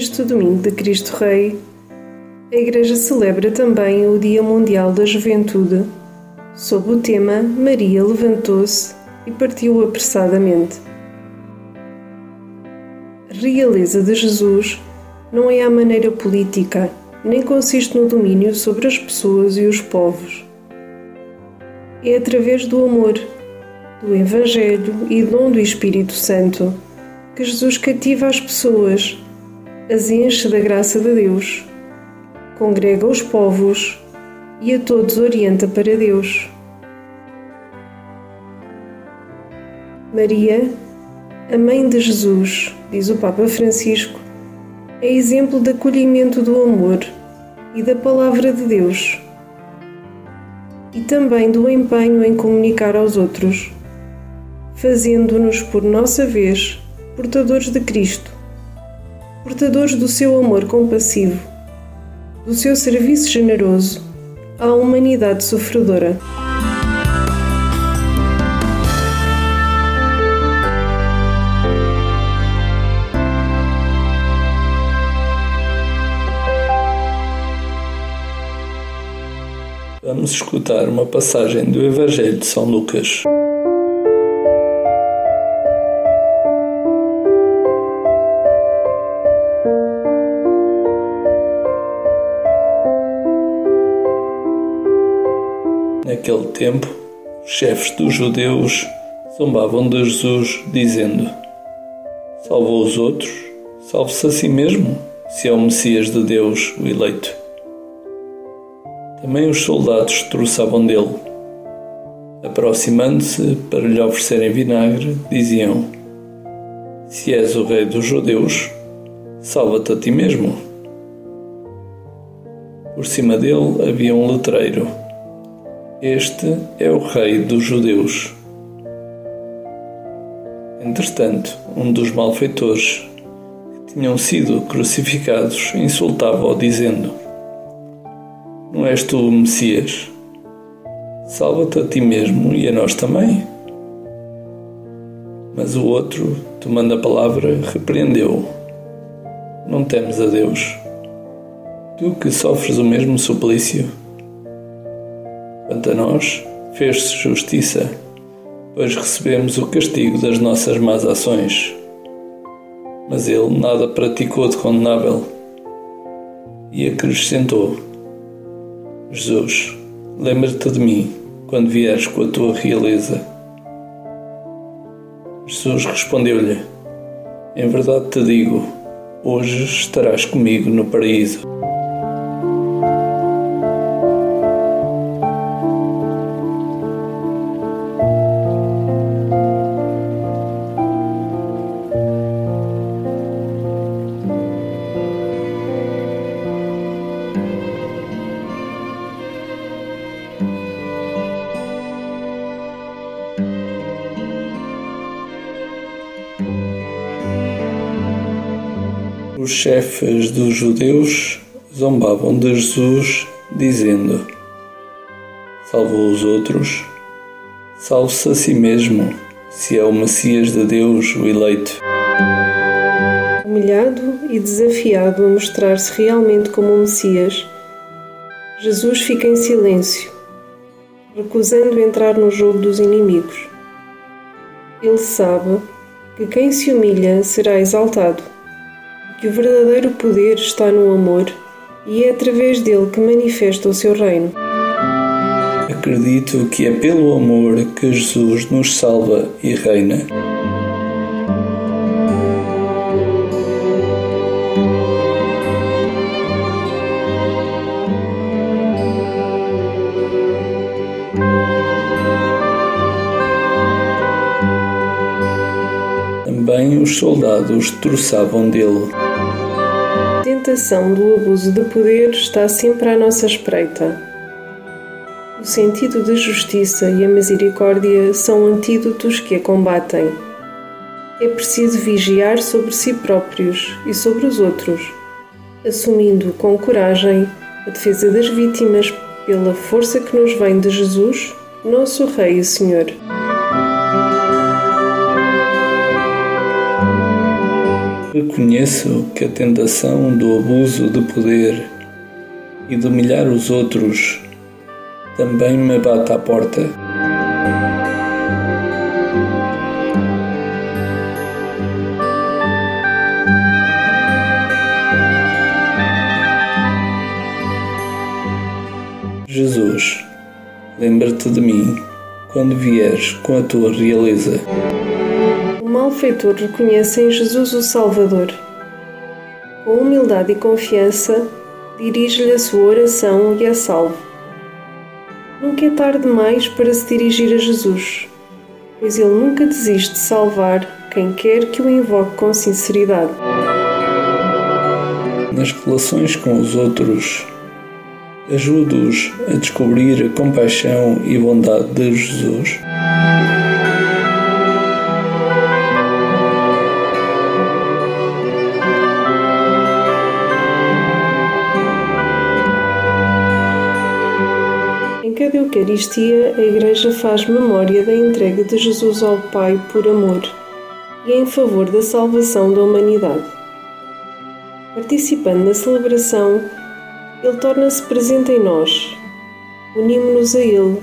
Neste domingo de Cristo Rei, a Igreja celebra também o Dia Mundial da Juventude, sob o tema Maria levantou-se e partiu apressadamente. A realeza de Jesus não é a maneira política, nem consiste no domínio sobre as pessoas e os povos. É através do amor, do Evangelho e dom do Espírito Santo que Jesus cativa as pessoas as enche da graça de Deus, congrega os povos e a todos orienta para Deus. Maria, a mãe de Jesus, diz o Papa Francisco, é exemplo de acolhimento do amor e da palavra de Deus e também do empenho em comunicar aos outros, fazendo-nos por nossa vez portadores de Cristo portadores do seu amor compassivo, do seu serviço generoso à humanidade sofredora. Vamos escutar uma passagem do Evangelho de São Lucas. Naquele tempo, os chefes dos judeus zombavam de Jesus, dizendo: Salvou os outros, salve-se a si mesmo, se é o Messias de Deus, o eleito. Também os soldados troçavam dele. Aproximando-se para lhe oferecerem vinagre, diziam: Se és o rei dos judeus, salva-te a ti mesmo. Por cima dele havia um letreiro este é o Rei dos Judeus. Entretanto, um dos malfeitores que tinham sido crucificados insultava-o, dizendo: Não és tu o Messias? Salva-te a ti mesmo e a nós também. Mas o outro, tomando a palavra, repreendeu: Não temes a Deus, tu que sofres o mesmo suplício Quanto a nós, fez-se justiça, pois recebemos o castigo das nossas más ações. Mas ele nada praticou de condenável. E acrescentou: Jesus, lembra-te de mim quando vieres com a tua realeza. Jesus respondeu-lhe: Em verdade te digo, hoje estarás comigo no paraíso. Os chefes dos judeus zombavam de Jesus, dizendo: Salvou os outros, salve-se a si mesmo, se é o Messias de Deus, o eleito. Humilhado e desafiado a mostrar-se realmente como o Messias, Jesus fica em silêncio, recusando entrar no jogo dos inimigos. Ele sabe que quem se humilha será exaltado que o verdadeiro poder está no amor e é através dele que manifesta o seu reino. Acredito que é pelo amor que Jesus nos salva e reina. Também os soldados troçavam dele. Tentação do abuso de poder está sempre à nossa espreita. O sentido da justiça e a misericórdia são antídotos que a combatem. É preciso vigiar sobre si próprios e sobre os outros, assumindo com coragem a defesa das vítimas pela força que nos vem de Jesus, nosso Rei e Senhor. Reconheço que a tentação do abuso de poder e de humilhar os outros também me bate à porta. Jesus, lembra-te de mim quando vieres com a tua realeza. Malfeitor reconhece em Jesus o Salvador. Com humildade e confiança, dirige-lhe a sua oração e a salve. Nunca é tarde demais para se dirigir a Jesus, pois Ele nunca desiste de salvar quem quer que o invoque com sinceridade. Nas relações com os outros, ajude-os a descobrir a compaixão e bondade de Jesus. Eucaristia, a Igreja faz memória da entrega de Jesus ao Pai por amor e em favor da salvação da humanidade. Participando na celebração, Ele torna-se presente em nós, unimos-nos a Ele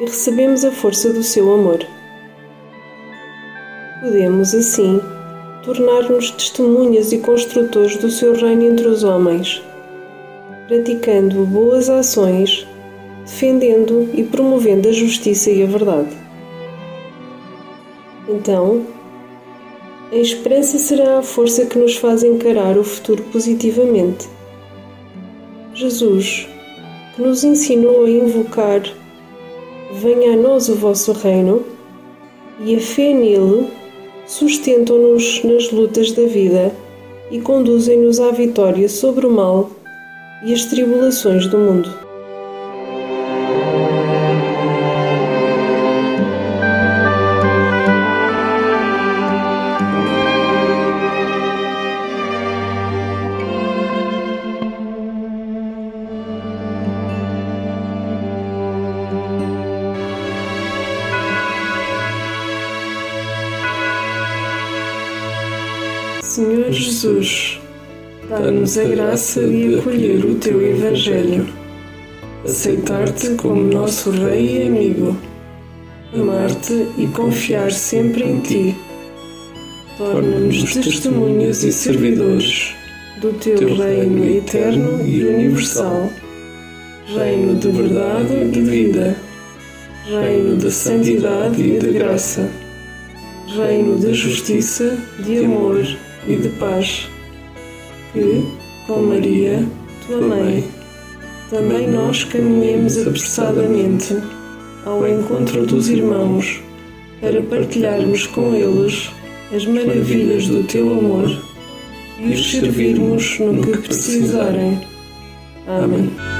e recebemos a força do seu amor. Podemos, assim, tornar-nos testemunhas e construtores do seu reino entre os homens, praticando boas ações defendendo e promovendo a justiça e a verdade. Então, a esperança será a força que nos faz encarar o futuro positivamente. Jesus, que nos ensinou a invocar Venha a nós o vosso reino, e a fé nele sustentam-nos nas lutas da vida e conduzem-nos à vitória sobre o mal e as tribulações do mundo. Jesus, dá-nos a graça de acolher o teu Evangelho, aceitar-te como nosso Rei e amigo, amar-te e confiar sempre em ti. Torna-nos testemunhas e servidores do teu reino eterno e universal, reino de verdade e de vida, reino de santidade e de graça, reino de justiça, de amor e de paz, que, com Maria, tua mãe, também nós caminhemos apressadamente ao encontro dos irmãos para partilharmos com eles as maravilhas do teu amor e os servirmos no que precisarem. Amém.